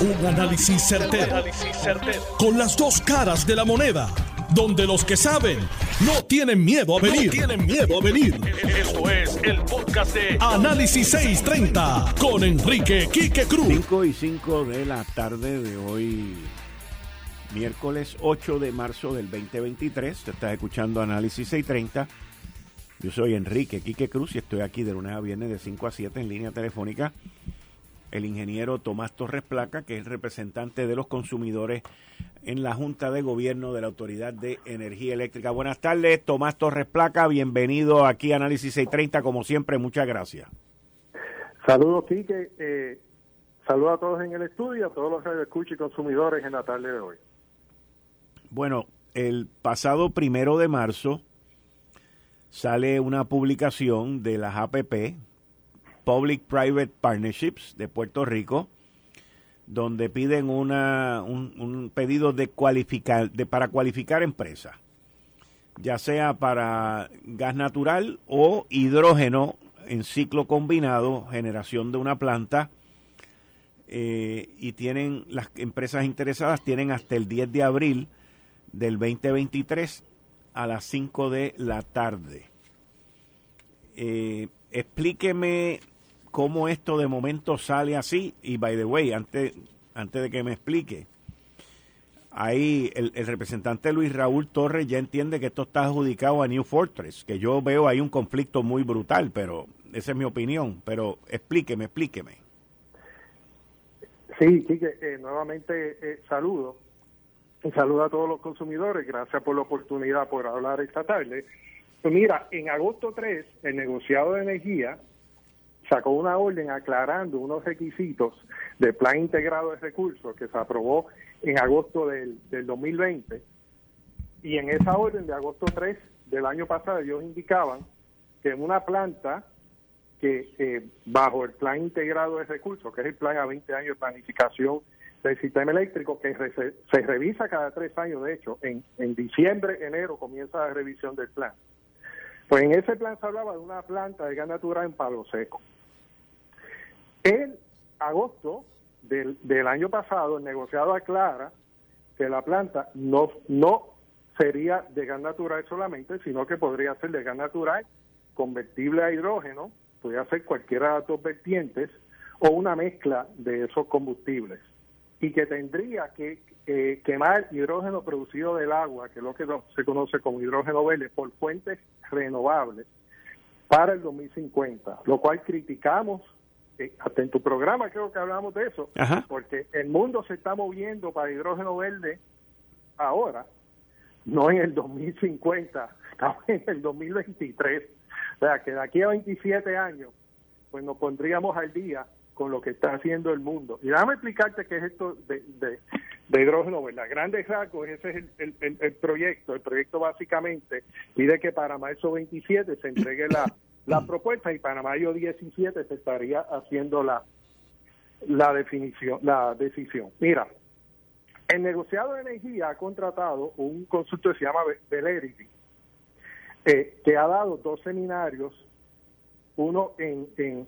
Un análisis certero, Con las dos caras de la moneda. Donde los que saben no tienen miedo a venir. tienen miedo a venir. Esto es el podcast de Análisis 630 con Enrique Quique Cruz. 5 y 5 de la tarde de hoy, miércoles 8 de marzo del 2023. Te estás escuchando Análisis 630. Yo soy Enrique Quique Cruz y estoy aquí de lunes a viernes de 5 a 7 en línea telefónica el ingeniero Tomás Torres Placa, que es representante de los consumidores en la Junta de Gobierno de la Autoridad de Energía Eléctrica. Buenas tardes, Tomás Torres Placa, bienvenido aquí a Análisis 630, como siempre, muchas gracias. Saludos, Quique. Eh, saludos a todos en el estudio, a todos los escuchan y consumidores en la tarde de hoy. Bueno, el pasado primero de marzo sale una publicación de las APP, Public-Private Partnerships de Puerto Rico, donde piden una, un, pedido de cualificar, de, para cualificar empresas, ya sea para gas natural o hidrógeno en ciclo combinado, generación de una planta, eh, y tienen las empresas interesadas tienen hasta el 10 de abril del 2023 a las 5 de la tarde. Eh, explíqueme cómo esto de momento sale así. Y by the way, antes, antes de que me explique, ahí el, representante Luis Raúl Torres ya entiende que esto está adjudicado a New Fortress, que yo veo ahí un conflicto muy brutal, pero esa es mi opinión. Pero explíqueme, explíqueme. Sí, sí, eh, nuevamente eh, saludo. Y saludo a todos los consumidores. Gracias por la oportunidad por hablar esta tarde. Pues mira, en agosto 3, el negociado de energía sacó una orden aclarando unos requisitos del Plan Integrado de Recursos que se aprobó en agosto del, 2020. Y en esa orden de agosto 3 del año pasado ellos indicaban que en una planta que eh, bajo el Plan Integrado de Recursos, que es el plan a 20 años de planificación del sistema eléctrico, que se, revisa cada tres años, de hecho, en, en diciembre, enero comienza la revisión del plan. Pues en ese plan se hablaba de una planta de gas natural en Palo Seco. En agosto del, año pasado, el negociado aclara que la planta no, no sería de gas natural solamente, sino que podría ser de gas natural convertible a hidrógeno, podría ser cualquiera de las dos vertientes o una mezcla de esos combustibles. Y que tendría que eh, quemar hidrógeno producido del agua, que es lo que se conoce como hidrógeno verde, por fuentes renovables para el 2050, lo cual criticamos hasta en tu programa creo que hablamos de eso, porque el mundo se está moviendo para hidrógeno verde ahora, no en el 2050, estamos en el 2023. O sea, que de aquí a 27 años, pues nos pondríamos al día con lo que está haciendo el mundo. Y déjame explicarte qué es esto de, de, hidrógeno verde. Grandes rasgos, ese es el, el proyecto. El proyecto básicamente pide que para marzo 27 se entregue la la propuesta y para mayo 17 se estaría haciendo la, la definición, la decisión. Mira, el negociado de energía ha contratado un consultor que se llama Velerity, eh, que ha dado dos seminarios, uno en, en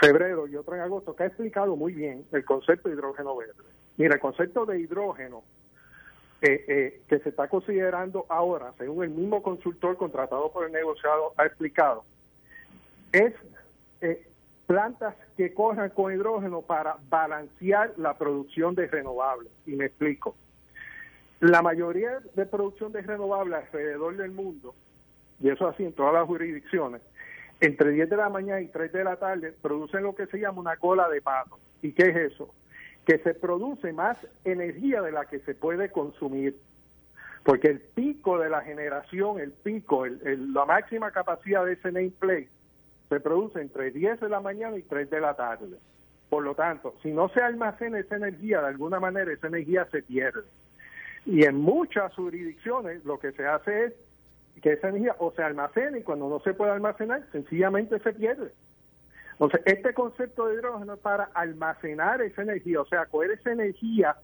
febrero y otro en agosto, que ha explicado muy bien el concepto de hidrógeno verde. Mira, el concepto de hidrógeno eh, eh, que se está considerando ahora, según el mismo consultor contratado por el negociado ha explicado, es eh, plantas que corran con hidrógeno para balancear la producción de renovables. Y me explico. La mayoría de producción de renovables alrededor del mundo, y eso así en todas las jurisdicciones, entre 10 de la mañana y 3 de la tarde producen lo que se llama una cola de pato. ¿Y qué es eso? Que se produce más energía de la que se puede consumir. Porque el pico de la generación, el pico, la máxima capacidad de ese nameplate se produce entre 10 de la mañana y 3 de la tarde. Por lo tanto, si no se almacena esa energía, de alguna manera esa energía se pierde. Y en muchas jurisdicciones lo que se hace es que esa energía o se almacena y cuando no se puede almacenar, sencillamente se pierde. Entonces, este concepto de hidrógeno es para almacenar esa energía, o sea, coger esa energía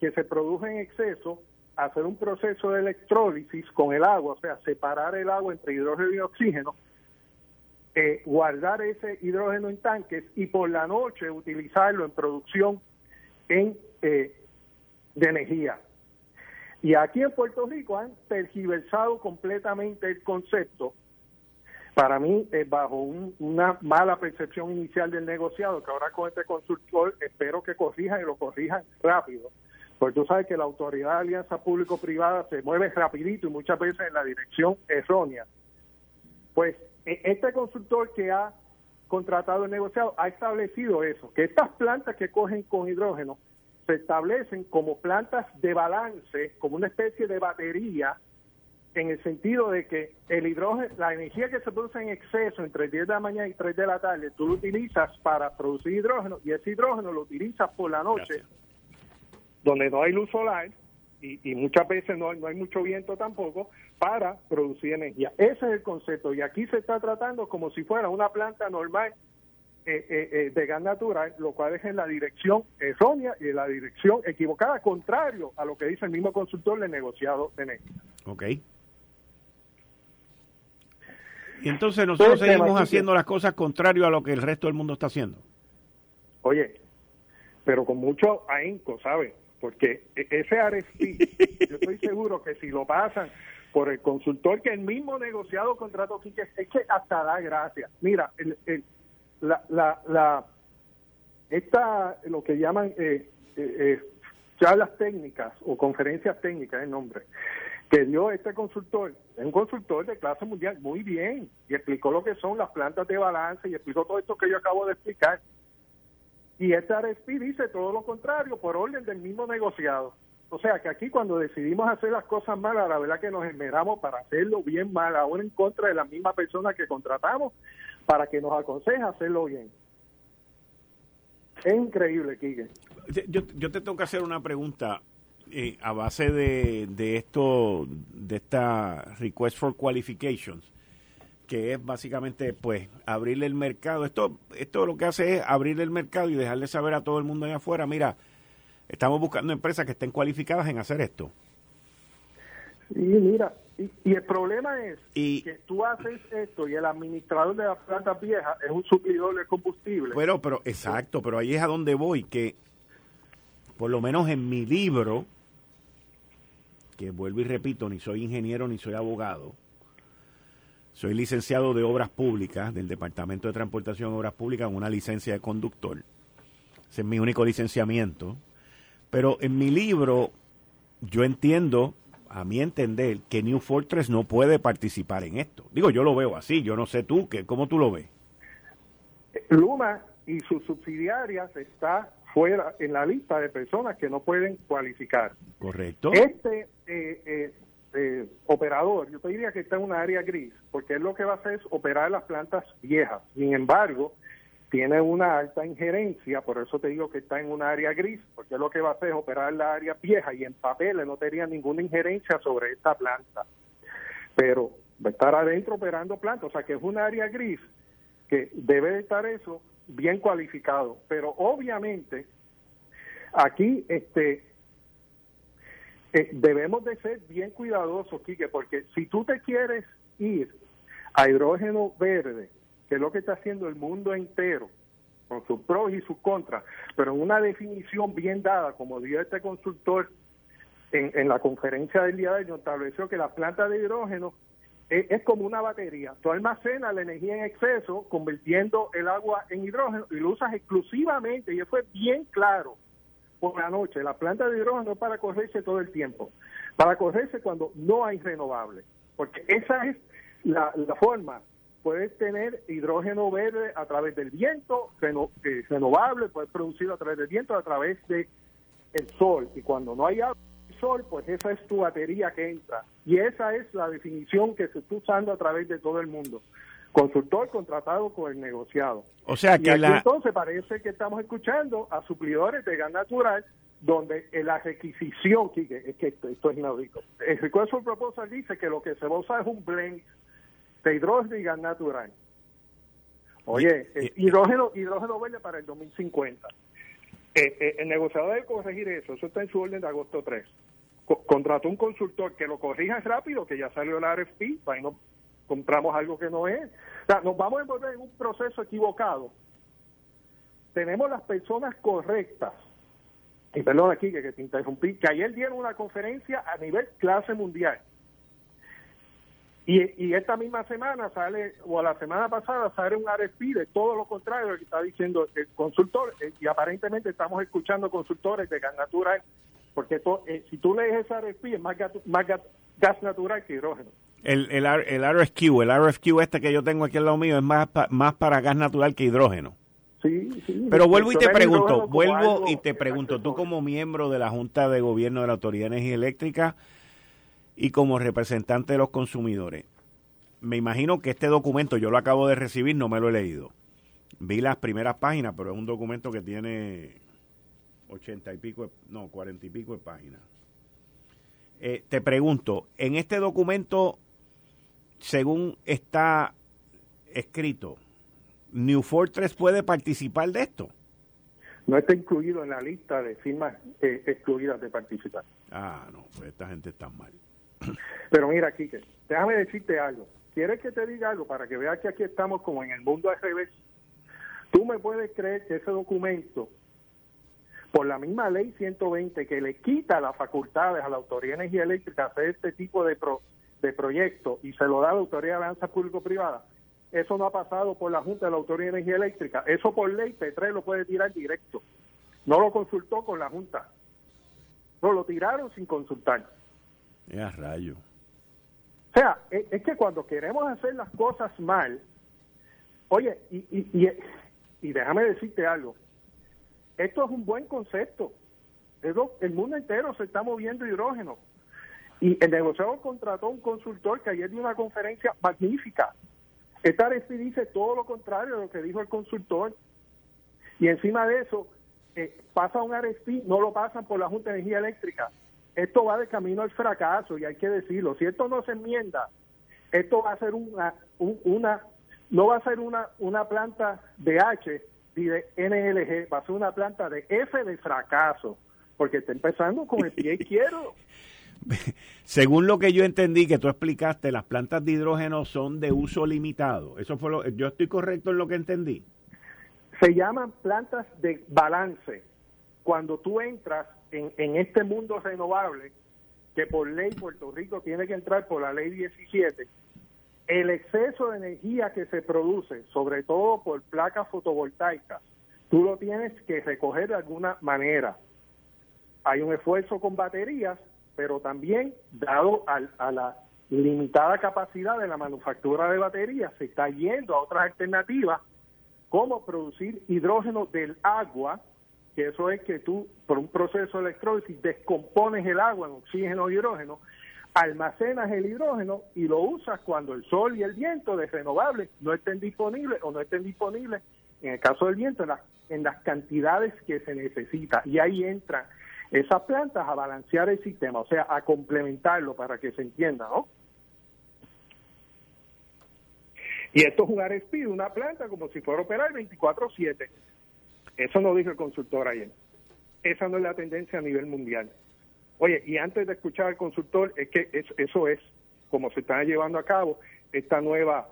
que se produce en exceso, hacer un proceso de electrólisis con el agua, o sea, separar el agua entre hidrógeno y oxígeno, eh, guardar ese hidrógeno en tanques y por la noche utilizarlo en producción en, eh, de energía. Y aquí en Puerto Rico han tergiversado completamente el concepto, para mí, eh, bajo una mala percepción inicial del negociado, que ahora con este consultor espero que corrijan y lo corrijan rápido, porque tú sabes que la autoridad de alianza público-privada se mueve rapidito y muchas veces en la dirección errónea. Pues este consultor que ha contratado el negociado ha establecido eso, que estas plantas que cogen con hidrógeno se establecen como plantas de balance, como una especie de batería, en el sentido de que el hidrógeno, la energía que se produce en exceso entre 10 de la mañana y 3 de la tarde, tú lo utilizas para producir hidrógeno y ese hidrógeno lo utilizas por la noche, donde no hay luz solar y, muchas veces no, no hay mucho viento tampoco, para producir energía. Ese es el concepto y aquí se está tratando como si fuera una planta normal eh, eh, eh, de gas natural, lo cual es en la dirección errónea y en la dirección equivocada, contrario a lo que dice el mismo consultor de negociado de energía. Ok. Y entonces nosotros seguimos haciendo las cosas contrario a lo que el resto del mundo está haciendo. Oye, pero con mucho ahínco, ¿sabes? Porque e, ese RFP, yo estoy seguro que si lo pasan por el consultor que el mismo negociado contrato que es que hasta da gracia. Mira, el, el, la, la, la, esta, lo que llaman eh, eh, eh, charlas técnicas o conferencias técnicas, el nombre, que dio este consultor, es un consultor de clase mundial, muy bien, y explicó lo que son las plantas de balance y explicó todo esto que yo acabo de explicar. Y este RSP dice todo lo contrario, por orden del mismo negociado. O sea que aquí cuando decidimos hacer las cosas malas, la verdad que nos esmeramos para hacerlo bien mal, ahora en contra de la misma persona que contratamos para que nos aconseje hacerlo bien. Es increíble, Kike. Yo, yo te tengo que hacer una pregunta eh, a base de, de esto, de esta request for qualifications, que es básicamente, pues, abrirle el mercado. Esto, esto lo que hace es abrirle el mercado y dejarle saber a todo el mundo allá afuera, mira, estamos buscando empresas que estén cualificadas en hacer esto. Sí, mira, y, el problema es que tú haces esto y el administrador de las plantas viejas es un suplidor de combustible. Pero, pero, exacto, pero ahí es a donde voy, que por lo menos en mi libro, que vuelvo y repito, ni soy ingeniero ni soy abogado, soy licenciado de Obras Públicas, del Departamento de Transportación de Obras Públicas, con una licencia de conductor. Ese es mi único licenciamiento. Pero en mi libro, yo entiendo a mi entender, que New Fortress no puede participar en esto. Digo, yo lo veo así, yo no sé tú, que, ¿cómo tú lo ves? Luma y sus subsidiarias está fuera en la lista de personas que no pueden cualificar. Correcto. Este eh, eh, eh, operador, yo te diría que está en una área gris, porque él lo que va a hacer es operar las plantas viejas. Sin embargo, tiene una alta injerencia, por eso te digo que está en un área gris, porque lo que va a hacer es operar la área vieja y en papeles no tenía ninguna injerencia sobre esta planta. Pero va a estar adentro operando plantas, o sea que es un área gris que debe de estar eso bien cualificado. Pero obviamente aquí este eh, debemos de ser bien cuidadosos, Quique, porque si tú te quieres ir a hidrógeno verde, que es lo que está haciendo el mundo entero, con sus pros y sus contras, pero en una definición bien dada, como dio este consultor en, en la conferencia del día de hoy, estableció que la planta de hidrógeno es, como una batería. Tú almacenas la energía en exceso, convirtiendo el agua en hidrógeno y lo usas exclusivamente, y eso fue bien claro por la noche. La planta de hidrógeno es para correrse todo el tiempo, para correrse cuando no hay renovable, porque esa es la, la forma puedes tener hidrógeno verde a través del viento, eh, renovable, puedes producirlo a través del viento, a través de el sol. Y cuando no hay sol, pues esa es tu batería que entra. Y esa es la definición que se está usando a través de todo el mundo. Consultor contratado con el negociado. O sea que entonces parece que estamos escuchando a suplidores de gas natural donde la requisición, es que esto, es inaudito. El request proposal dice que lo que se va a usar es un blend de hidrógeno y gas natural. Oye, hidrógeno, hidrógeno verde para el 2050. Eh, eh, el negociador debe corregir eso, eso está en su orden de agosto 3. contrató un consultor que lo corrija rápido, que ya salió el RFP, para no compramos algo que no es. O sea, nos vamos a envolver en un proceso equivocado. Tenemos las personas correctas y perdón aquí que, que te interrumpí, que ayer dieron una conferencia a nivel clase mundial. Y, y, esta misma semana sale, o la semana pasada sale un de todo lo contrario de lo que está diciendo el consultor, eh, y aparentemente estamos escuchando consultores de gas natural, porque eh, si tú lees ese RFP es más, más gas natural que hidrógeno. El, el, el RFQ, el RFQ este que yo tengo aquí al lado mío es más, más para gas natural que hidrógeno. Sí, sí. Pero vuelvo y te pregunto, vuelvo y te pregunto, tú como miembro de la Junta de Gobierno de la Autoridad de Energía Eléctrica y como representante de los consumidores, me imagino que este documento yo lo acabo de recibir, no me lo he leído. Vi las primeras páginas, pero es un documento que tiene ochenta y pico, no, cuarenta y pico de páginas. Eh, te pregunto, en este documento, según está escrito, ¿New Fortress puede participar de esto? No está incluido en la lista de firmas eh, excluidas de participar. Ah, no, pues esta gente está mal. Pero mira, Kike, déjame decirte algo. ¿Quieres que te diga algo para que veas que aquí estamos como en el mundo al revés? Tú me puedes creer que ese documento por la misma ley 120 que le quita las facultades a la Autoridad de Energía Eléctrica hacer este tipo de, pro, de proyectos y se lo da a la Autoridad de Alianza Público-Privada, eso no ha pasado por la Junta de la Autoridad de Energía Eléctrica. Eso por ley P3 lo puede tirar directo. No lo consultó con la Junta. No lo tiraron sin consultar. Ya rayo. O sea, es, que cuando queremos hacer las cosas mal, oye, y, y, y déjame decirte algo, esto es un buen concepto. El mundo entero se está moviendo hidrógeno. Y el negociador contrató un consultor que ayer dio una conferencia magnífica. Esta RFP dice todo lo contrario de lo que dijo el consultor. Y encima de eso, eh, pasa un RFP, no lo pasan por la Junta de Energía Eléctrica. Esto va de camino al fracaso y hay que decirlo. Si esto no se enmienda, esto va a ser una, una no va a ser una, una planta de H de NLG va a ser una planta de F de fracaso, porque está empezando con el pie izquierdo. Según lo que yo entendí que tú explicaste, las plantas de hidrógeno son de uso limitado. Eso fue lo, yo estoy correcto en lo que entendí. Se llaman plantas de balance. Cuando tú entras en, este mundo renovable, que por ley Puerto Rico tiene que entrar por la ley 17, el exceso de energía que se produce, sobre todo por placas fotovoltaicas, tú lo tienes que recoger de alguna manera. Hay un esfuerzo con baterías, pero también, dado a la limitada capacidad de la manufactura de baterías, se está yendo a otras alternativas, como producir hidrógeno del agua, que eso es que tú, por un proceso de electrólisis, descompones el agua en oxígeno y hidrógeno, almacenas el hidrógeno y lo usas cuando el sol y el viento de renovables no estén disponibles o no estén disponibles, en el caso del viento, en las, cantidades que se necesita. Y ahí entran esas plantas a balancear el sistema, o sea, a complementarlo para que se entienda, ¿no? Y esto es un RFP una planta como si fuera a operar 24-7. Eso no dijo el consultor ayer. Esa no es la tendencia a nivel mundial. Oye, y antes de escuchar al consultor, es que eso es como se está llevando a cabo esta nueva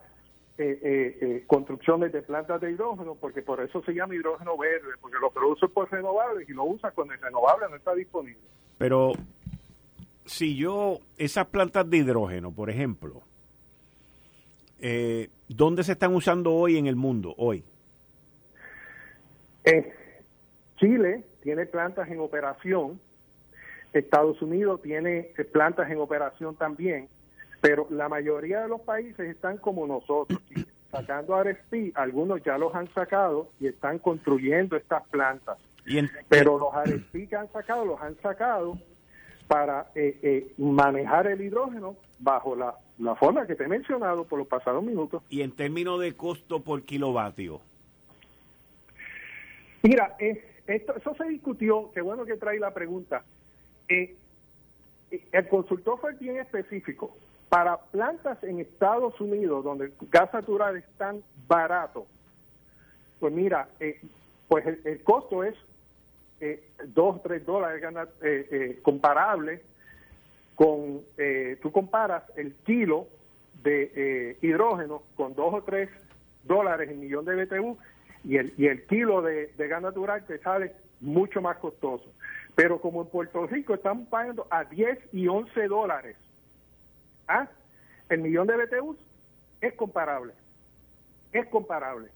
eh, eh, eh, de plantas de hidrógeno, porque por eso se llama hidrógeno verde, porque lo produce por renovables y lo usa cuando el renovable no está disponible. Pero si yo, esas plantas de hidrógeno, por ejemplo, eh, ¿dónde se están usando hoy en el mundo, hoy? Chile tiene plantas en operación Estados Unidos tiene eh, plantas en operación también, pero la mayoría de los países están como nosotros, sacando RFP, algunos ya los han sacado y están construyendo estas plantas. pero los RFP que han sacado, los han sacado para eh, eh, manejar el hidrógeno bajo la, la forma que te he mencionado por los pasados minutos. Y en términos de costo por kilovatio. Mira, esto, eso se discutió, qué bueno que trae la pregunta. Eh, el consultor fue bien específico. Para plantas en Estados Unidos donde el gas natural es tan barato, pues mira, eh, pues el, costo es eh, 2 3 dólares eh, eh, comparable con, tú comparas el kilo de hidrógeno con 2 o 3 dólares en millón de BTU y el, y el kilo de, de gas natural te sale mucho más costoso. Pero como en Puerto Rico están pagando a 10 y 11 dólares, ¿ah? el millón de BTUs es comparable. Es comparable.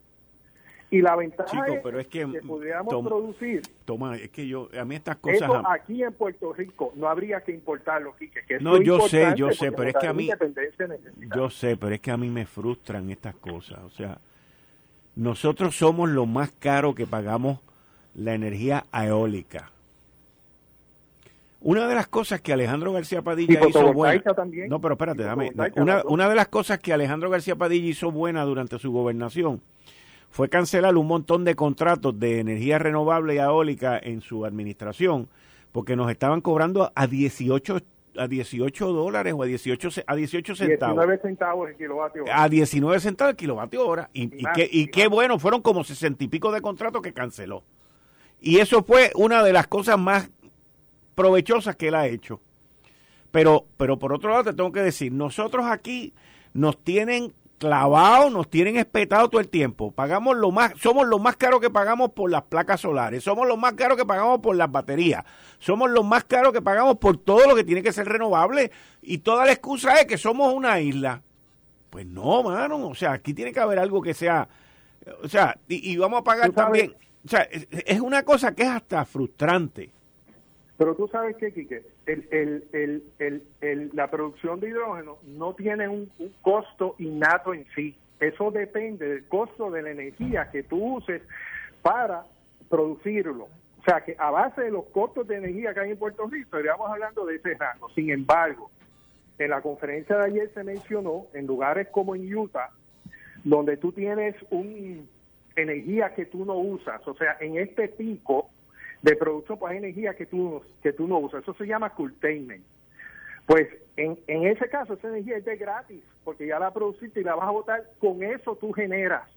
Y la ventaja es, pero es que, podríamos producir. Toma, es que yo, a mí estas cosas. Eso aquí en Puerto Rico no habría que importarlo, Quique. Que no, yo sé, yo sé, pero es que a mí. Yo sé, pero es que a mí me frustran estas cosas. O sea, nosotros somos lo más caro que pagamos la energía eólica. Una de las cosas que Alejandro García Padilla hizo buena. No, pero espérate, dame. Una, una de las cosas que Alejandro García Padilla hizo buena durante su gobernación fue cancelar un montón de contratos de energía renovable y eólica en su administración, porque nos estaban cobrando a 18 a 18 dólares o a 18, a 18 centavos. 19 centavos el kilovatio hora. A 19 centavos el kilovatio hora. Y, y, qué, y qué bueno, fueron como 60 y pico de contratos que canceló. Y eso fue una de las cosas más provechosas que él ha hecho. Pero, pero por otro lado te tengo que decir, nosotros aquí nos tienen clavados, nos tienen espetado todo el tiempo. Pagamos lo más, somos los más caros que pagamos por las placas solares, somos los más caros que pagamos por las baterías, somos los más caros que pagamos por todo lo que tiene que ser renovable y toda la excusa es que somos una isla. Pues no, mano, o sea, aquí tiene que haber algo que sea, o sea, y, vamos a pagar también, o sea, es una cosa que es hasta frustrante. Pero tú sabes que, Quique, el, la producción de hidrógeno no tiene un, costo innato en sí. Eso depende del costo de la energía que tú uses para producirlo. O sea, que a base de los costos de energía que hay en Puerto Rico, estaríamos hablando de ese rango. Sin embargo, en la conferencia de ayer se mencionó en lugares como en Utah, donde tú tienes un energía que tú no usas, o sea, en este pico de producto por energía que tú, que tú no usas. Eso se llama curtailment. Pues en, en ese caso esa energía es de gratis, porque ya la produciste y la vas a botar, con eso tú generas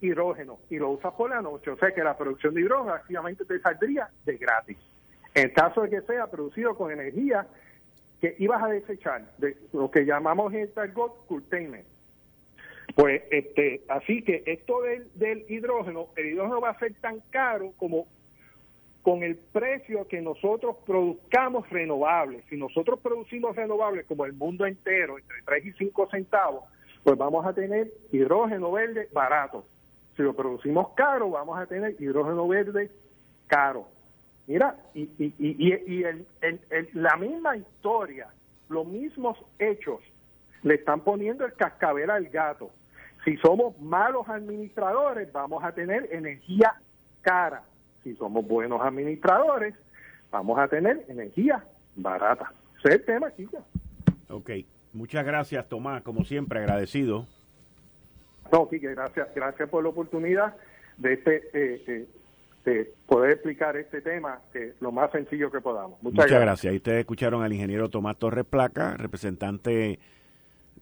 hidrógeno y lo usas por la noche. O sea que la producción de hidrógeno activamente te saldría de gratis. En caso de que sea producido con energía que ibas a desechar, de lo que llamamos en el curtailment. Pues este, así que esto del, del hidrógeno, el hidrógeno va a ser tan caro como con el precio que nosotros produzcamos renovables. Si nosotros producimos renovables como el mundo entero, entre 3 y 5 centavos, pues vamos a tener hidrógeno verde barato. Si lo producimos caro, vamos a tener hidrógeno verde caro. Mira, y, y, y, la misma historia, los mismos hechos, le están poniendo el cascabel al gato. Si somos malos administradores, vamos a tener energía cara si somos buenos administradores, vamos a tener energía barata. Ese es el tema, chicos. Ok, muchas gracias, Tomás, como siempre, agradecido. No, Quique, gracias, gracias por la oportunidad de este eh, eh, poder explicar este tema que lo más sencillo que podamos. Muchas, gracias. gracias. Y ustedes escucharon al ingeniero Tomás Torres Placa, representante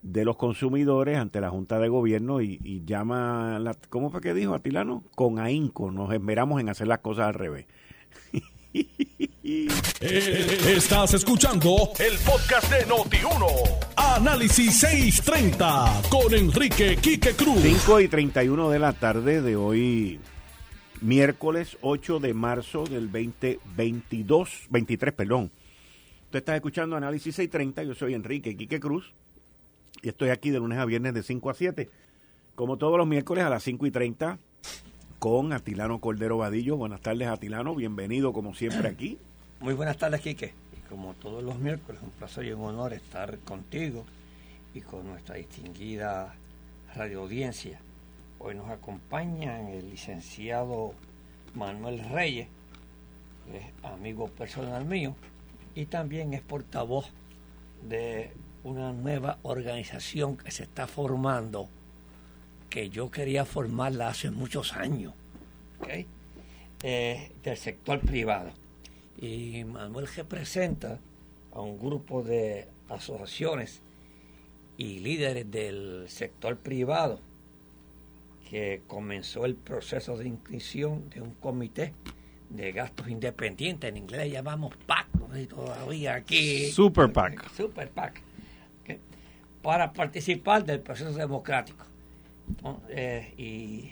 de los consumidores ante la Junta de Gobierno y, llama, la, ¿cómo fue que dijo Atilano? Con ahínco, nos esmeramos en hacer las cosas al revés. Eh, estás escuchando el podcast de Noti1. Análisis 630 con Enrique Quique Cruz. 5 y 31 de la tarde de hoy, miércoles 8 de marzo del 2022, 23, perdón. Usted está escuchando Análisis 630, yo soy Enrique Quique Cruz y estoy aquí de lunes a viernes de 5 a 7. Como todos los miércoles a las 5 y 30 con Atilano Cordero Vadillo. Buenas tardes, Atilano. Bienvenido como siempre aquí. Muy buenas tardes, Quique. Y como todos los miércoles, un placer y un honor estar contigo y con nuestra distinguida radio audiencia. Hoy nos acompaña el licenciado Manuel Reyes, es amigo personal mío y también es portavoz de una nueva organización que se está formando, que yo quería formarla hace muchos años, eh, del sector privado. Y Manuel representa a un grupo de asociaciones y líderes del sector privado que comenzó el proceso de inscripción de un comité de gastos independientes, en inglés llamamos PAC, no sé todavía aquí. Super PAC. Super PAC para participar del proceso democrático. Eh, y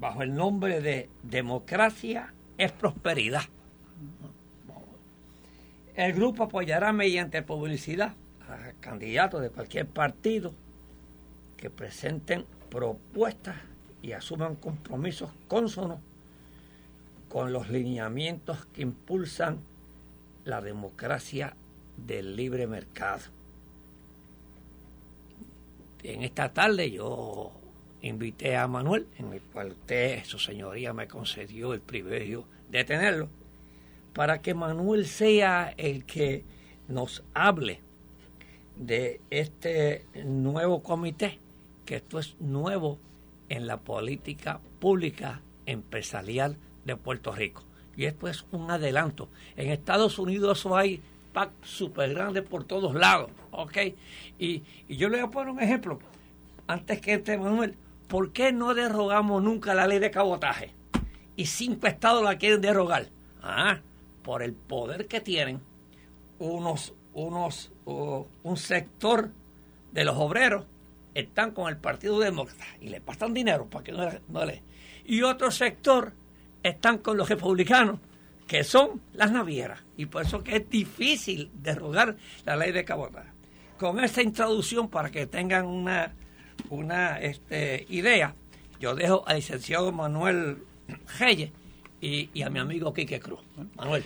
bajo el nombre de Democracia es prosperidad. El grupo apoyará mediante publicidad a candidatos de cualquier partido que presenten propuestas y asuman compromisos cónsonos con los lineamientos que impulsan la democracia del libre mercado. En esta tarde yo invité a Manuel, en el cual usted, su señoría, me concedió el privilegio de tenerlo, para que Manuel sea el que nos hable de este nuevo comité, que esto es nuevo en la política pública empresarial de Puerto Rico. Y esto es un adelanto. En Estados Unidos hay PAC súper grandes por todos lados, ¿ok? Y, yo le voy a poner un ejemplo. Antes que este Manuel, ¿por qué no derogamos nunca la ley de cabotaje? Y cinco estados la quieren derogar. Ah, por el poder que tienen unos, unos, un sector de los obreros están con el Partido Demócrata y le pasan dinero para que no, no le... Y otro sector están con los republicanos, que son las navieras. Y por eso que es difícil derogar la ley de cabotaje. Con esta introducción, para que tengan una, una este, idea, yo dejo al licenciado Manuel Reyes y, y a mi amigo Quique Cruz. Manuel.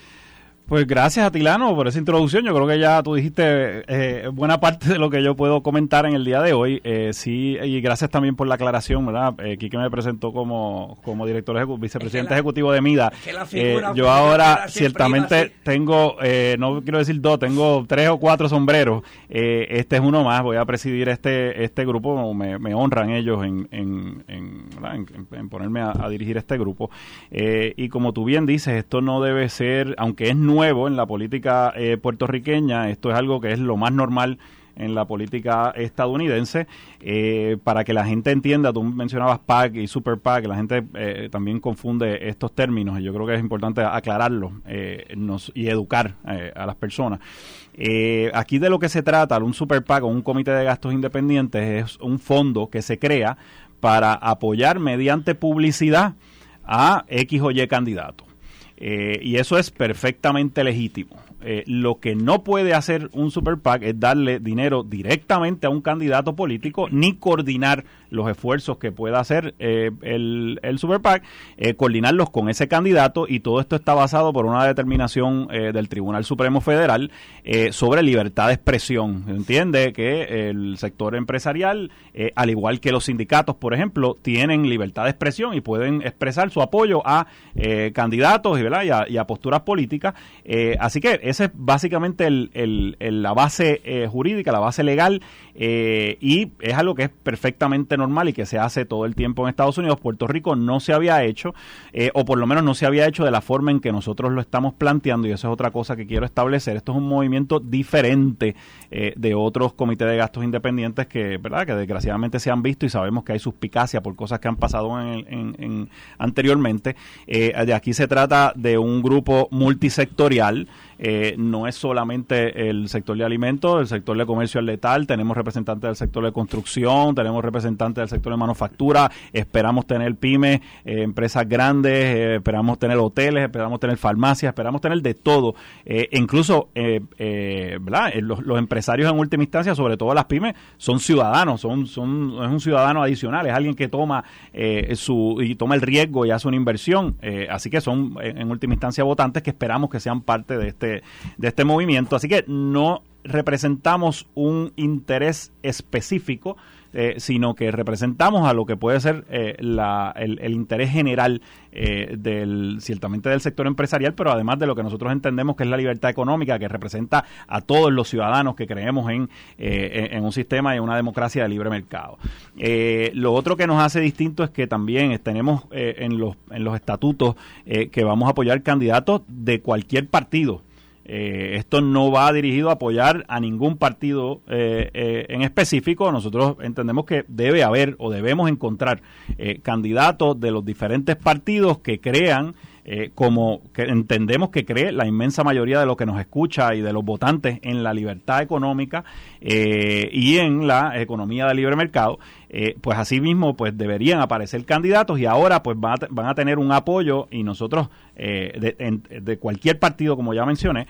Pues gracias a Tilano por esa introducción. Yo creo que ya tú dijiste eh, buena parte de lo que yo puedo comentar en el día de hoy. Eh, sí, y gracias también por la aclaración, ¿verdad? Eh, Quique me presentó como, como director ejecutivo, vicepresidente ejecutivo de MIDA. Eh, yo ahora ciertamente tengo, no quiero decir dos, tengo tres o cuatro sombreros. este es uno más. Voy a presidir este este grupo. Me, me honran ellos en, en, en, ponerme a, a, dirigir este grupo. y como tú bien dices, esto no debe ser, aunque es nuevo, nuevo en la política eh, puertorriqueña, esto es algo que es lo más normal en la política estadounidense. Eh, para que la gente entienda, tú mencionabas PAC y Super PAC, la gente eh, también confunde estos términos y yo creo que es importante aclararlo y educar a las personas. aquí de lo que se trata, un Super PAC o un comité de gastos independientes es un fondo que se crea para apoyar mediante publicidad a X o Y candidatos. Eh, y eso es perfectamente legítimo. Eh, lo que no puede hacer un super PAC es darle dinero directamente a un candidato político ni coordinar los esfuerzos que pueda hacer eh, el, el Super PAC, eh, coordinarlos con ese candidato y todo esto está basado por una determinación eh, del Tribunal Supremo Federal sobre libertad de expresión. Entiende que el sector empresarial, al igual que los sindicatos, por ejemplo, tienen libertad de expresión y pueden expresar su apoyo a candidatos y, a, y, a, posturas políticas. así que esa es básicamente el, el, la base jurídica, la base legal y es algo que es perfectamente normal y que se hace todo el tiempo en Estados Unidos, Puerto Rico no se había hecho, eh, o por lo menos no se había hecho de la forma en que nosotros lo estamos planteando, y eso es otra cosa que quiero establecer. Esto es un movimiento diferente eh, de otros comités de gastos independientes que, ¿verdad? que desgraciadamente se han visto y sabemos que hay suspicacia por cosas que han pasado en, anteriormente. Eh, de aquí se trata de un grupo multisectorial. Eh, no es solamente el sector de alimentos, el sector de comercio al letal, tenemos representantes del sector de construcción, tenemos representantes del sector de manufactura, esperamos tener pymes, eh, empresas grandes, eh, esperamos tener hoteles, esperamos tener farmacias, esperamos tener de todo, incluso Los, empresarios en última instancia, sobre todo las pymes, son ciudadanos, son, son es un ciudadano adicional, es alguien que toma su y toma el riesgo y hace una inversión, así que son en última instancia votantes que esperamos que sean parte de este de este movimiento. Así que no representamos un interés específico, eh, sino que representamos a lo que puede ser eh, el, interés general eh, del ciertamente del sector empresarial, pero además de lo que nosotros entendemos que es la libertad económica que representa a todos los ciudadanos que creemos en, en un sistema y una democracia de libre mercado. lo otro que nos hace distinto es que también tenemos en, los, en los estatutos que vamos a apoyar candidatos de cualquier partido. Eh, esto no va dirigido a apoyar a ningún partido eh, eh, en específico. Nosotros entendemos que debe haber o debemos encontrar candidatos de los diferentes partidos que crean como que entendemos que cree la inmensa mayoría de los que nos escucha y de los votantes en la libertad económica y en la economía de libre mercado, pues así mismo pues deberían aparecer candidatos y ahora pues van a, tener un apoyo y nosotros de, de, cualquier partido, como ya mencioné,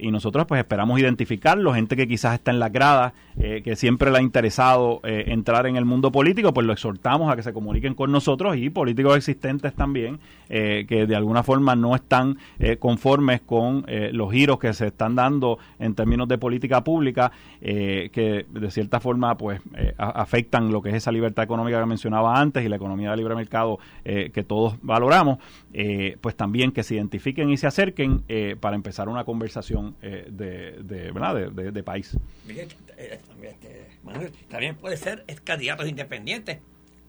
y nosotros pues esperamos identificarlo, gente que quizás está en la grada, que siempre le ha interesado entrar en el mundo político, pues lo exhortamos a que se comuniquen con nosotros y políticos existentes también, que de alguna forma no están conformes con los giros que se están dando en términos de política pública, que de cierta forma pues afectan lo que es esa libertad económica que mencionaba antes y la economía de libre mercado eh, que todos valoramos, eh, pues también que se identifiquen y se acerquen eh, para empezar una conversación de, de, ¿verdad? De, país. también puede ser candidatos independientes.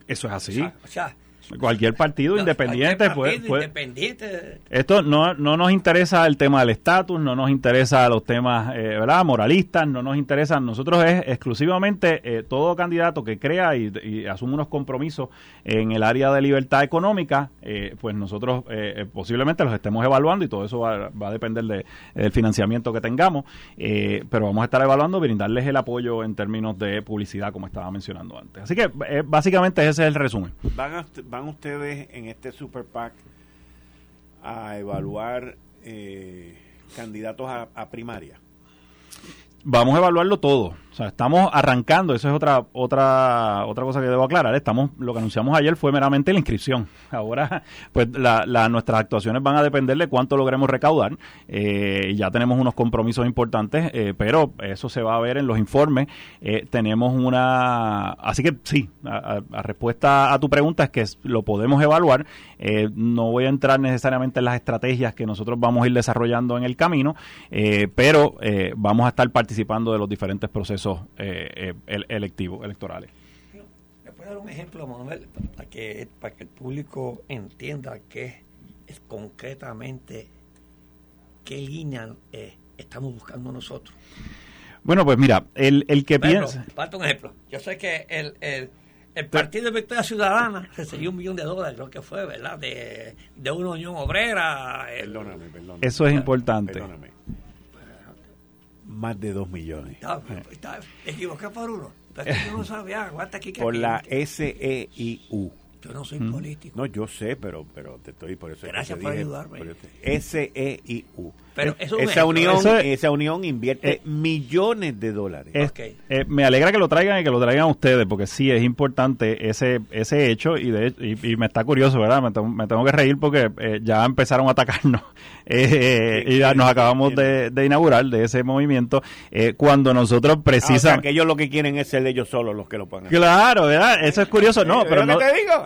Eso es así. o sea Cualquier partido independiente, pues, independiente. Esto no, no nos interesa el tema del estatus, no nos interesa los temas eh, ¿verdad? moralistas, no nos interesan. Nosotros es exclusivamente eh, todo candidato que crea y, asume unos compromisos en el área de libertad económica, eh, pues nosotros posiblemente los estemos evaluando y todo eso va, a depender de, del financiamiento que tengamos, pero vamos a estar evaluando brindarles el apoyo en términos de publicidad, como estaba mencionando antes. Así que básicamente ese es el resumen. Van a, ¿Van ustedes en este Super PAC a evaluar eh, candidatos a primaria? Vamos a evaluarlo todo sea, estamos arrancando, eso es otra otra otra cosa que debo aclarar. Estamos lo que anunciamos ayer fue meramente la inscripción. Ahora, pues la, nuestras actuaciones van a depender de cuánto logremos recaudar. Eh, ya tenemos unos compromisos importantes, eh, pero eso se va a ver en los informes. Eh, tenemos una, así que sí, a, respuesta a tu pregunta es que lo podemos evaluar. no voy a entrar necesariamente en las estrategias que nosotros vamos a ir desarrollando en el camino, pero vamos a estar participando de los diferentes procesos eh, eh electivos, electorales. ¿Me puede dar un ejemplo, Manuel, para que, para que el público entienda qué es concretamente qué línea eh, estamos buscando nosotros? Bueno, pues mira, el, el que piensa... Falta un ejemplo. Yo sé que el, el, el Partido de Victoria Ciudadana recibió un millón de dólares, creo que fue, ¿verdad? De, de una unión obrera. Perdóname, perdóname. Eso es importante. Perdóname más de 2 millones. No, está, equivocado por uno. Pero no aguanta aquí Por la SEIU. Yo no soy político. No, yo sé, pero pero te estoy por eso. Gracias por ayudarme. SEIU. Pero eso esa unión, esa unión invierte eh, millones de dólares. Eh, me alegra que lo traigan y que lo traigan ustedes, porque sí es importante ese ese hecho y de y, me está curioso, ¿verdad? Me, tengo, que reír porque eh, ya empezaron a atacarnos y ya nos acabamos de, inaugurar de ese movimiento cuando nosotros precisamente... que ellos lo que quieren es ser ellos solos los que lo ponen. Claro, ¿verdad? Eso es curioso. No, pero no,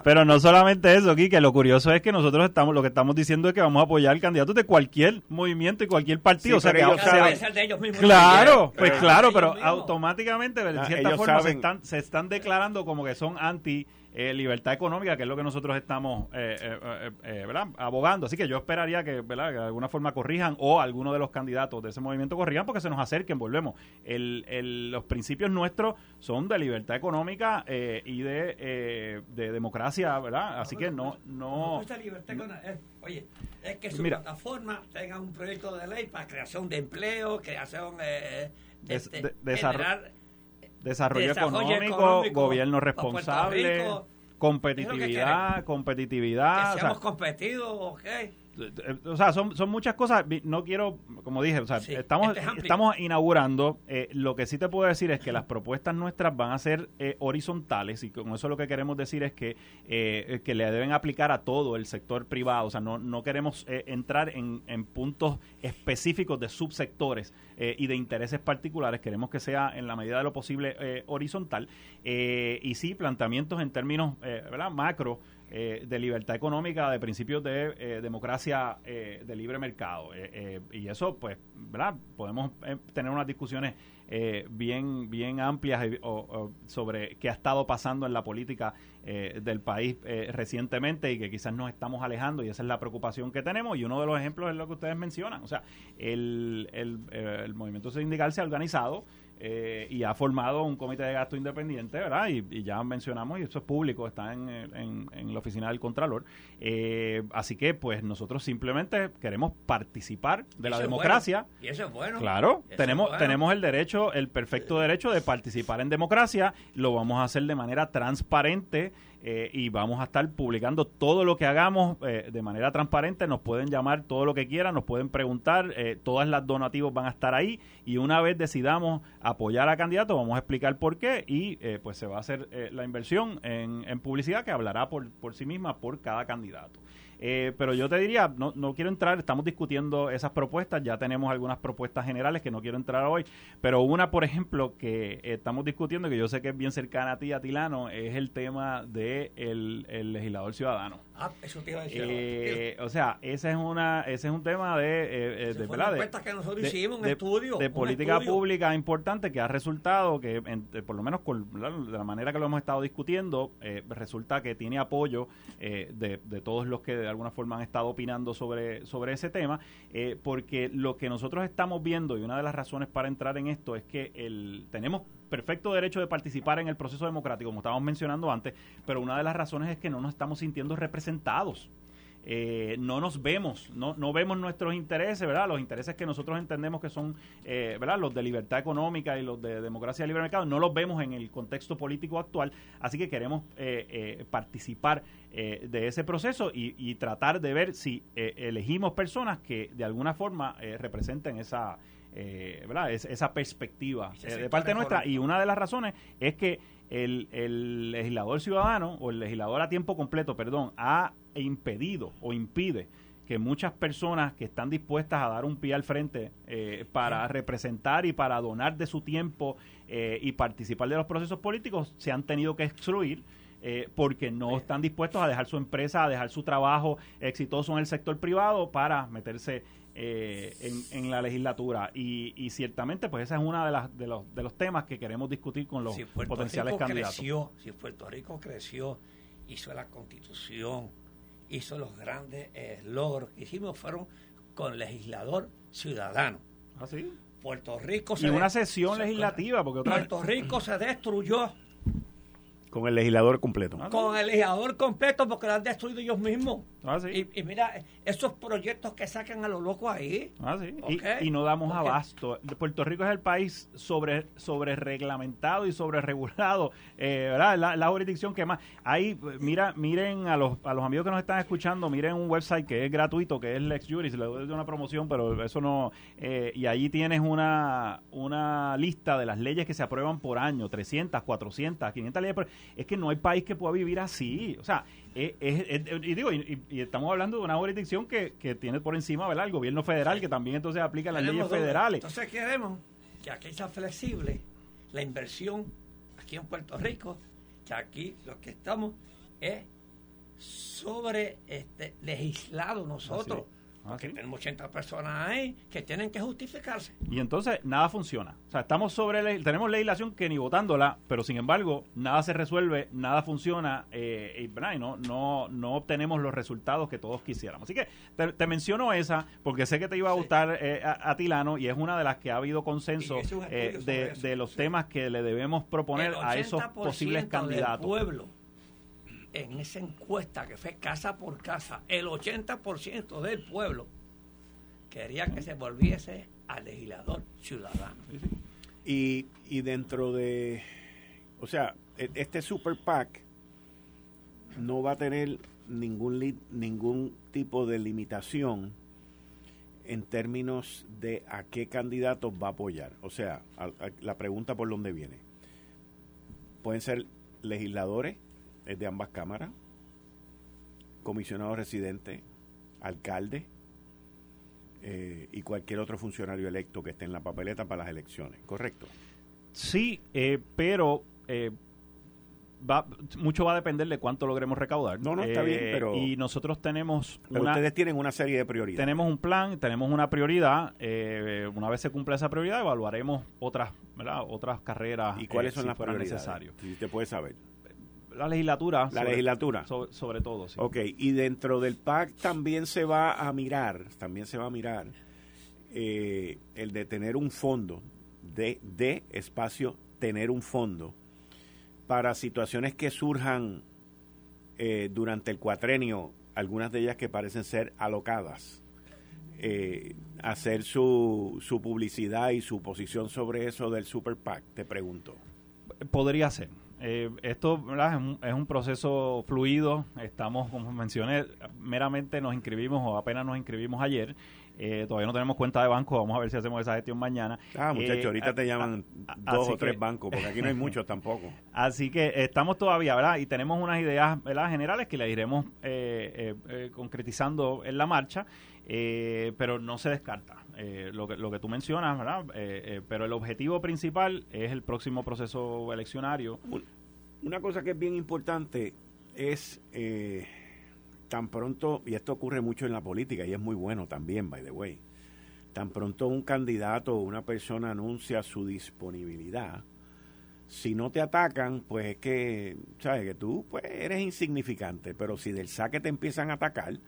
pero no solamente eso, aquí que lo curioso es que nosotros estamos, lo que estamos diciendo es que vamos a apoyar al candidato de cualquier movimiento y cualquier partido. o sea, que ellos Claro, pues claro, pero automáticamente, de ah, cierta forma, se están, se están declarando como que son anti eh, libertad económica, que es lo que nosotros estamos eh, eh, abogando. Así que yo esperaría que, ¿verdad? de alguna forma corrijan o alguno de los candidatos de ese movimiento corrijan porque se nos acerquen, volvemos. El, los principios nuestros son de libertad económica y de, de democracia, ¿verdad? Así que no... no Oye, es que su plataforma tenga un proyecto de ley para creación de empleo, creación... de, este, desarrollo, económico, gobierno responsable, competitividad, competitividad. Que seamos competitivos, okay o sea, son, son muchas cosas. No quiero, como dije, o sea, estamos, estamos inaugurando. Eh, lo que sí te puedo decir es que las propuestas nuestras van a ser eh, horizontales y con eso lo que queremos decir es que, eh, que le deben aplicar a todo el sector privado. O sea, no, no queremos entrar en, en, puntos específicos de subsectores y de intereses particulares. Queremos que sea en la medida de lo posible horizontal. y sí, planteamientos en términos ¿verdad? macro eh, de libertad económica, de principios de eh, democracia eh, de libre mercado. y eso, pues, ¿verdad? Podemos tener unas discusiones bien, bien amplias sobre qué ha estado pasando en la política del país recientemente y que quizás nos estamos alejando y esa es la preocupación que tenemos. Y uno de los ejemplos es lo que ustedes mencionan. O sea, el, el movimiento sindical se ha organizado eh, y ha formado un comité de gasto independiente, ¿verdad? Y, ya mencionamos, y eso es público, está en, en, la oficina del Contralor. Eh, así que, pues, nosotros simplemente queremos participar de la democracia. Y eso es bueno. Claro, tenemos, tenemos el derecho, el perfecto derecho de participar en democracia. Lo vamos a hacer de manera transparente eh, y vamos a estar publicando todo lo que hagamos eh, de manera transparente. Nos pueden llamar todo lo que quieran, nos pueden preguntar, eh, todas las donativos van a estar ahí y una vez decidamos apoyar a candidato vamos a explicar por qué y pues se va a hacer la inversión en, en, publicidad que hablará por, por sí misma por cada candidato. Eh, pero yo te diría, no, no quiero entrar, estamos discutiendo esas propuestas, ya tenemos algunas propuestas generales que no quiero entrar hoy, pero una, por ejemplo, que estamos discutiendo, que yo sé que es bien cercana a ti, Atilano, es el tema del de el legislador ciudadano. Ah, eso te iba a decir. Eh, o sea, ese es una ese es un tema de, eh, eh de, ¿verdad? de, que nosotros hicimos, un estudio. De política pública importante que ha resultado que, por lo menos con, de la manera que lo hemos estado discutiendo, eh, resulta que tiene apoyo de, de todos los que alguna forma han estado opinando sobre, sobre ese tema, porque lo que nosotros estamos viendo, y una de las razones para entrar en esto, es que el, tenemos perfecto derecho de participar en el proceso democrático, como estábamos mencionando antes, pero una de las razones es que no nos estamos sintiendo representados. Eh, no nos vemos, no, no vemos nuestros intereses, ¿verdad? Los intereses que nosotros entendemos que son, eh, ¿verdad? Los de libertad económica y los de democracia y libre mercado, no los vemos en el contexto político actual, así que queremos eh, participar de ese proceso y, y, tratar de ver si elegimos personas que de alguna forma representen esa, eh, ¿verdad? esa perspectiva eh, de parte nuestra. Y una de las razones es que el, el, legislador ciudadano o el legislador a tiempo completo, perdón, ha impedido o impide que muchas personas que están dispuestas a dar un pie al frente eh, para representar y para donar de su tiempo y participar de los procesos políticos se han tenido que excluir. porque no están dispuestos a dejar su empresa, a dejar su trabajo exitoso en el sector privado para meterse eh, en, la legislatura y, y, ciertamente pues esa es una de las de los, de los temas que queremos discutir con los potenciales candidatos. si Puerto Rico creció, hizo la constitución, hizo los grandes eh, logros que hicimos fueron con legislador ciudadano. ¿Ah, sí? Puerto Rico y una sesión legislativa porque Puerto Rico se destruyó con el legislador completo. Con el legislador completo porque lo han destruido ellos mismos. Ah, y, mira, esos proyectos que sacan a los locos ahí. Ah, y, no damos abasto. Puerto Rico es el país sobre, sobre reglamentado y sobre regulado. Eh, ¿verdad? La, jurisdicción que más. Ahí, mira, miren a los, a los amigos que nos están escuchando, miren un website que es gratuito, que es Lex Juris. Le doy una promoción, pero eso no. Eh, y allí tienes una, una lista de las leyes que se aprueban por año: 300, 400, 500 leyes. Por, es que no hay país que pueda vivir así. O sea, es, y digo, y, estamos hablando de una jurisdicción que, que tiene por encima ¿verdad? el gobierno federal, que también entonces aplica las leyes federales. Entonces queremos que aquí sea flexible la inversión aquí en Puerto Rico, que aquí lo que estamos es sobre este legislado nosotros. Ah, tenemos 80 personas ahí que tienen que justificarse. Y entonces nada funciona. O sea, estamos sobre tenemos legislación que ni votándola, pero sin embargo nada se resuelve, nada funciona eh, y, no, no, no obtenemos los resultados que todos quisiéramos. Así que te, menciono esa porque sé que te iba a gustar eh, a, Tilano y es una de las que ha habido consenso eh, de, de, los temas que le debemos proponer a esos posibles candidatos. pueblo en esa encuesta que fue casa por casa, el 80% del pueblo quería que se volviese al legislador ciudadano. Y, y dentro de, o sea, e, este super PAC no va a tener ningún, ningún tipo de limitación en términos de a qué candidatos va a apoyar. O sea, la pregunta por dónde viene. Pueden ser legisladores, es de ambas cámaras, comisionado residente, alcalde eh, y cualquier otro funcionario electo que esté en la papeleta para las elecciones, ¿correcto? Sí, eh, pero eh, va, mucho va a depender de cuánto logremos recaudar. No, no, está bien, pero... Y nosotros tenemos... ustedes tienen una serie de prioridades. Tenemos un plan, tenemos una prioridad. una vez se cumpla esa prioridad, evaluaremos otras, ¿verdad? otras carreras. ¿Y cuáles son las prioridades? Necesarias. Si usted puede saber la legislatura. La legislatura. Sobre, todo, sí. Ok, y dentro del PAC también se va a mirar, también se va a mirar eh, el de tener un fondo, de, de espacio, tener un fondo para situaciones que surjan eh, durante el cuatrenio, algunas de ellas que parecen ser alocadas. Eh, hacer su, su publicidad y su posición sobre eso del Super PAC, te pregunto. Podría ser Eh, esto Es, un, es, un, proceso fluido. Estamos, como mencioné, meramente nos inscribimos o apenas nos inscribimos ayer. Eh, todavía no tenemos cuenta de banco, vamos a ver si hacemos esa gestión mañana. Ah, muchachos, ahorita eh, te llaman dos o tres bancos, porque aquí no hay muchos tampoco. Así que estamos todavía, ¿verdad? Y tenemos unas ideas ¿verdad? generales que le iremos concretizando en la marcha, pero no se descarta. lo, que, lo que tú mencionas, ¿verdad? pero el objetivo principal es el próximo proceso eleccionario. Una cosa que es bien importante es tan pronto, y esto ocurre mucho en la política y es muy bueno también, by the way, tan pronto un candidato o una persona anuncia su disponibilidad, si no te atacan, pues es que, ¿sabes? Que tú pues, eres insignificante, pero si del saque te empiezan a atacar,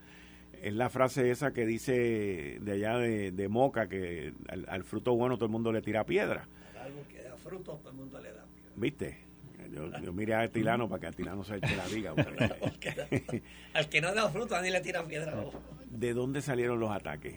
es la frase esa que dice de allá de, Moca, que al, fruto bueno todo el mundo le tira piedra. Algo que da fruto, todo el mundo le da piedra. ¿Viste? Yo, yo miré a Tilano para que Tilano se la diga. al que no da fruta ni le tiran piedra. ¿De dónde salieron los ataques?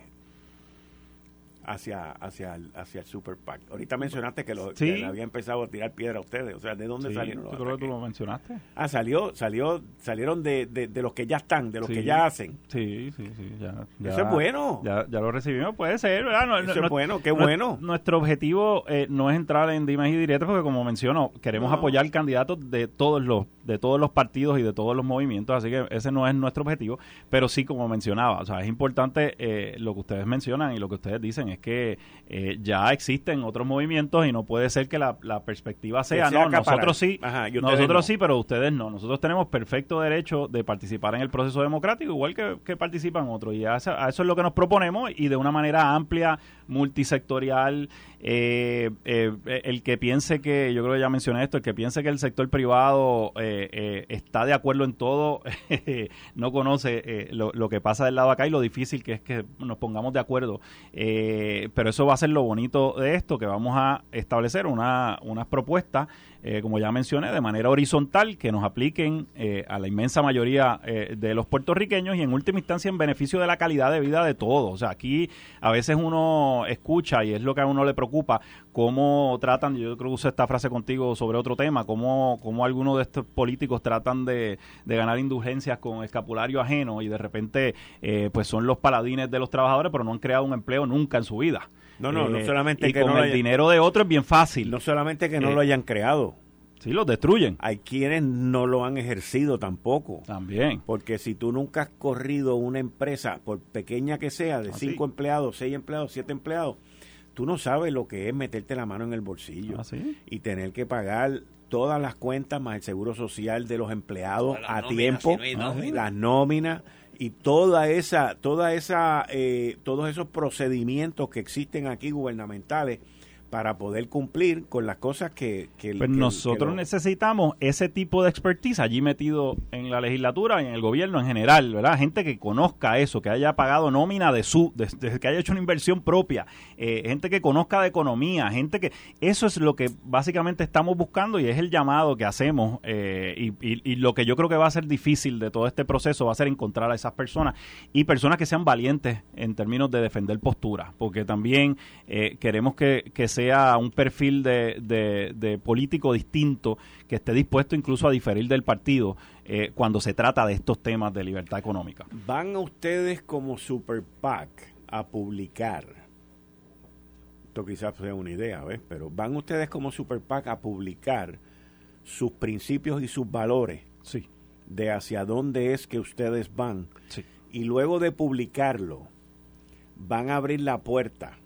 Hacia, hacia, el, hacia el Super PAC. Ahorita mencionaste que, lo, había empezado a tirar piedra a ustedes. O sea, ¿de dónde salieron los creo que tú lo mencionaste. Ah, salió, salió, salieron de, de, los que ya están, de los que ya hacen. Sí, sí, sí. Ya, Eso es bueno. Ya, ya lo recibimos, puede ser, ¿verdad? Eso es bueno, qué bueno. Nuestro objetivo eh, no es entrar en dimas y directas porque, como menciono, queremos apoyar candidatos de todos los de todos los partidos y de todos los movimientos, así que ese no es nuestro objetivo, pero sí, como mencionaba, o sea, es importante eh, lo que ustedes mencionan y lo que ustedes dicen es que eh, ya existen otros movimientos y no puede ser que la, perspectiva sea, no, nosotros sí, nosotros sí, pero ustedes no. Nosotros tenemos perfecto derecho de participar en el proceso democrático, igual que, participan otros, y a eso, es lo que nos proponemos y de una manera amplia, multisectorial. Eh, eh, el que piense que, yo creo que ya mencioné esto, el que piense que el sector privado está de acuerdo en todo, no conoce lo, lo, que pasa del lado acá y lo difícil que es que nos pongamos de acuerdo. pero eso va a ser lo bonito de esto, que vamos a establecer una, unas propuestas eh, como ya mencioné, de manera horizontal, que nos apliquen eh, a la inmensa mayoría eh, de los puertorriqueños y en última instancia en beneficio de la calidad de vida de todos. O sea, aquí a veces uno escucha, y es lo que a uno le preocupa, cómo tratan, yo creo que usé esta frase contigo sobre otro tema, cómo, cómo algunos de estos políticos tratan de, ganar indulgencias con escapulario ajeno y de repente pues son los paladines de los trabajadores, pero no han creado un empleo nunca en su vida. No, no, no solamente y que con el dinero de otro es bien fácil. No solamente que no lo hayan creado, Sí, los destruyen. Hay quienes no lo han ejercido tampoco. También. Porque si tú nunca has corrido una empresa, por pequeña que sea, de ah, cinco empleados, seis empleados, siete empleados, tú no sabes lo que es meterte la mano en el bolsillo ah, y tener que pagar todas las cuentas más el seguro social de los empleados a tiempo, las nóminas y toda esa, toda esa, eh, todos esos procedimientos que existen aquí gubernamentales para poder cumplir con las cosas que... que pues nosotros necesitamos ese tipo de expertise allí metido en la legislatura y en el gobierno en general, ¿verdad? Gente que conozca eso, que haya pagado nómina de su, de, que haya hecho una inversión propia, eh, gente que conozca de economía, gente que... Eso es lo que básicamente estamos buscando y es el llamado que hacemos eh, y, y, lo que yo creo que va a ser difícil de todo este proceso va a ser encontrar a esas personas y personas que sean valientes en términos de defender posturas, porque también eh, queremos que, que sea un perfil de, de, político distinto que esté dispuesto incluso a diferir del partido eh, cuando se trata de estos temas de libertad económica. ¿Van ustedes como Super PAC a publicar? Esto quizás sea una idea, ¿ves? Pero ¿van ustedes como Super PAC a publicar sus principios y sus valores? Sí. De hacia dónde es que ustedes van. Sí. Y luego de publicarlo, van a abrir la puerta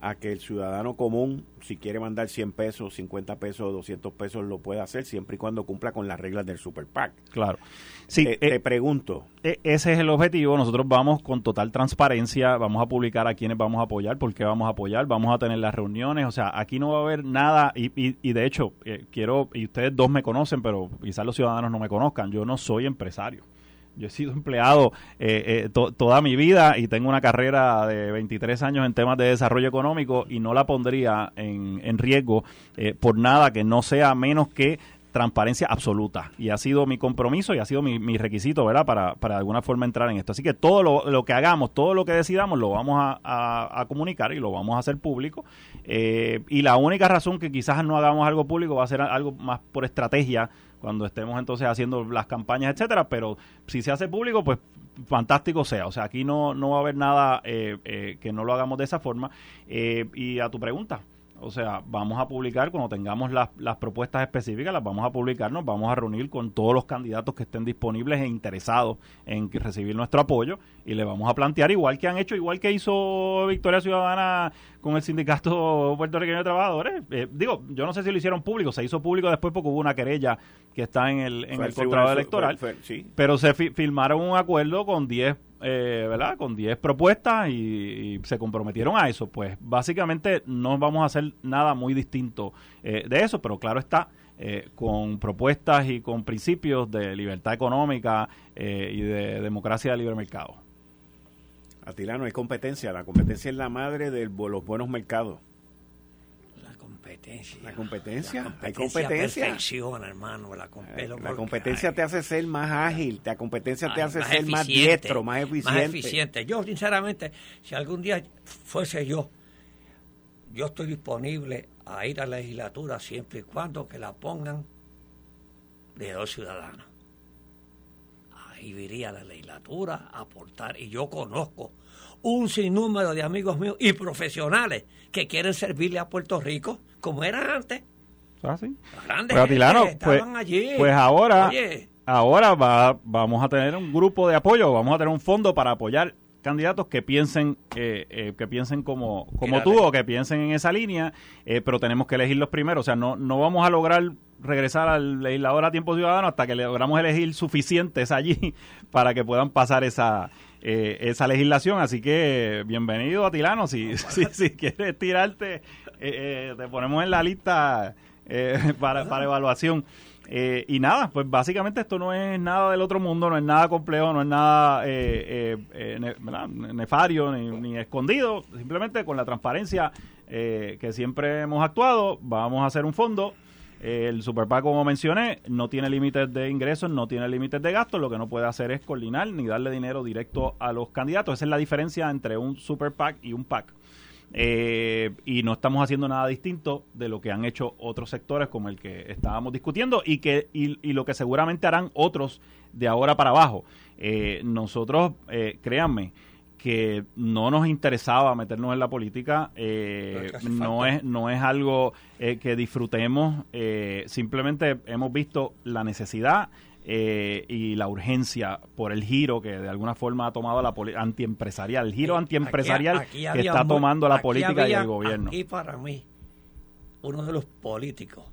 a que el ciudadano común, si quiere mandar 100 pesos, 50 pesos, 200 pesos, lo pueda hacer siempre y cuando cumpla con las reglas del Super PAC. Claro. Sí, te, eh, pregunto. Eh, ese es el objetivo. Nosotros vamos con total transparencia, vamos a publicar a quienes vamos a apoyar, por qué vamos a apoyar, vamos a tener las reuniones. O sea, aquí no va a haber nada. Y, y, de hecho, eh, quiero, y ustedes dos me conocen, pero quizás los ciudadanos no me conozcan. Yo no soy empresario. Yo he sido empleado eh, eh, toda mi vida y tengo una carrera de 23 años en temas de desarrollo económico y no la pondría en, riesgo eh, por nada que no sea menos que transparencia absoluta. Y ha sido mi compromiso y ha sido mi, requisito, ¿verdad? Para, para de alguna forma entrar en esto. Así que todo lo, que hagamos, todo lo que decidamos, lo vamos a, comunicar y lo vamos a hacer público. Eh, y la única razón que quizás no hagamos algo público va a ser algo más por estrategia cuando estemos entonces haciendo las campañas, etcétera, pero si se hace público, pues fantástico sea. O sea, aquí no, no va a haber nada eh, eh, que no lo hagamos de esa forma. y a tu pregunta, o sea, vamos a publicar cuando tengamos las, las propuestas específicas, las vamos a publicar, nos vamos a reunir con todos los candidatos que estén disponibles e interesados en recibir nuestro apoyo y le vamos a plantear igual que han hecho, igual que hizo Victoria Ciudadana con el sindicato puertorriqueño de trabajadores. Eh, digo, yo no sé si lo hicieron público, se hizo público después porque hubo una querella que está en el, en el, contrato electoral, pero se firmaron un acuerdo con 10 eh, ¿verdad? Con 10 propuestas y, se comprometieron a eso. Pues básicamente no vamos a hacer nada muy distinto eh, de eso, pero claro está, eh, con propuestas y con principios de libertad económica y de democracia de libre mercado. Atilano, hay competencia. La competencia es la madre de los buenos mercados competencia. La competencia. La hay competencia. hermano. La, eh, la competencia te hace ser más ágil, la competencia te hace ser más diestro, más eficiente. Más eficiente. Yo, sinceramente, si algún día fuese yo, yo estoy disponible a ir a la legislatura siempre y cuando que la pongan de dos ciudadanos. Ahí iría a la legislatura a aportar. Y yo conozco un sinnúmero de amigos míos y profesionales que quieren servirle a Puerto Rico como era antes. ¿Ah, sí? pues, pues, allí. pues ahora, ahora va, vamos a tener un grupo de apoyo, vamos a tener un fondo para apoyar candidatos que piensen eh, eh, que piensen como, como tú o que piensen en esa línea, eh, pero tenemos que elegir los primeros. O sea, no, no vamos a lograr regresar al legislador a tiempo ciudadano hasta que logramos elegir suficientes allí para que puedan pasar esa, eh, esa legislación. Así que bienvenido a Tilano. Si, si, si quieres tirarte, eh, eh, te ponemos en la lista para, para evaluación. y nada, pues básicamente esto no es nada del otro mundo, no es nada complejo, no es nada nefario ni, ni, escondido. Simplemente con la transparencia que siempre hemos actuado, vamos a hacer un fondo el Superpac, como mencioné, no tiene límites de ingresos, no tiene límites de gastos. Lo que no puede hacer es coordinar ni darle dinero directo a los candidatos. Esa es la diferencia entre un Super y un PAC. Eh, y no estamos haciendo nada distinto de lo que han hecho otros sectores como el que estábamos discutiendo y que y, lo que seguramente harán otros de ahora para abajo. Eh, nosotros, eh, créanme, que no nos interesaba meternos en la política, eh, no, es, no es algo eh, que disfrutemos, eh, simplemente hemos visto la necesidad y la urgencia por el giro que de alguna forma ha tomado la antiempresarial, el giro antiempresarial que está tomando la política y el gobierno. Y para mí, uno de los políticos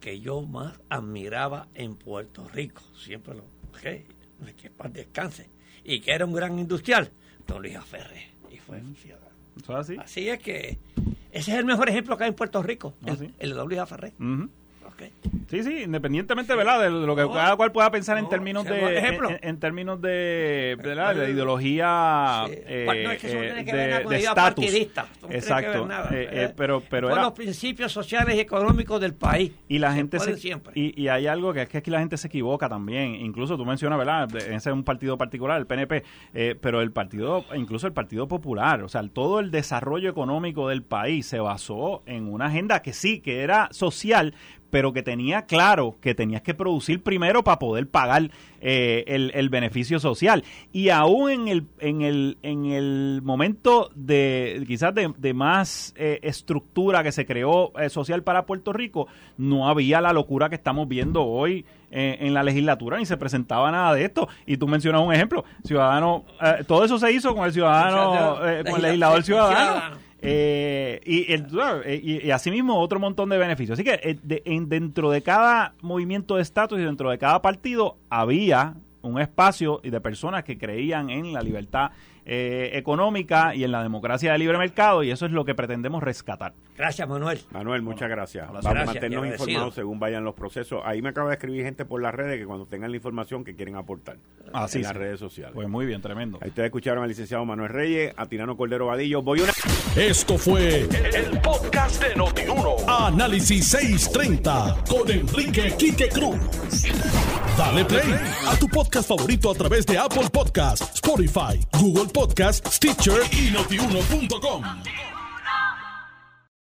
que yo más admiraba en Puerto Rico, siempre lo que descanse, y que era un gran industrial, don Luis Aferre. Y fue así? Así es que ese es el mejor ejemplo que hay en Puerto Rico, ¿Ah, el, el, de don Luis Aferre. Sí, sí, independientemente, ¿verdad? De lo que cada cual pueda pensar en términos de en, términos de, ¿verdad? de ideología eh, no es que eso tiene que ver de estatus. Exacto. Eh, eh, pero pero era, los principios sociales y económicos del país. Y la gente se, siempre. Y, y, hay algo que es que aquí la gente se equivoca también. Incluso tú mencionas, ¿verdad? Ese es un partido particular, el PNP, pero el partido, incluso el Partido Popular, o sea, todo el desarrollo económico del país se basó en una agenda que sí, que era social, pero que tenía claro que tenías que producir primero para poder pagar eh, el, beneficio social. Y aún en el, en el, en el momento de quizás de, más eh, estructura que se creó eh, social para Puerto Rico, no había la locura que estamos viendo hoy en la legislatura ni se presentaba nada de esto. Y tú mencionas un ejemplo, ciudadano, todo eso se hizo con el ciudadano, con el legislador ciudadano. Eh, y, el, y, asimismo otro montón de beneficios. Así que eh, en, dentro de cada movimiento de estatus y dentro de cada partido había un espacio de personas que creían en la libertad eh, económica y en la democracia de libre mercado y eso es lo que pretendemos rescatar. Gracias, Manuel. Manuel, muchas gracias. Vamos a mantenernos informados según vayan los procesos. Ahí me acaba de escribir gente por las redes que cuando tengan la información que quieren aportar Así en las redes sociales. Pues muy bien, tremendo. Ahí ustedes escucharon al licenciado Manuel Reyes, a Tirano Cordero Vadillo. Voy una... Esto fue el, podcast de Notiuno. Análisis 630 con Enrique Quique Cruz. Dale play a tu podcast favorito a través de Apple Podcasts, Spotify, Google Podcasts, Stitcher y notiuno.com.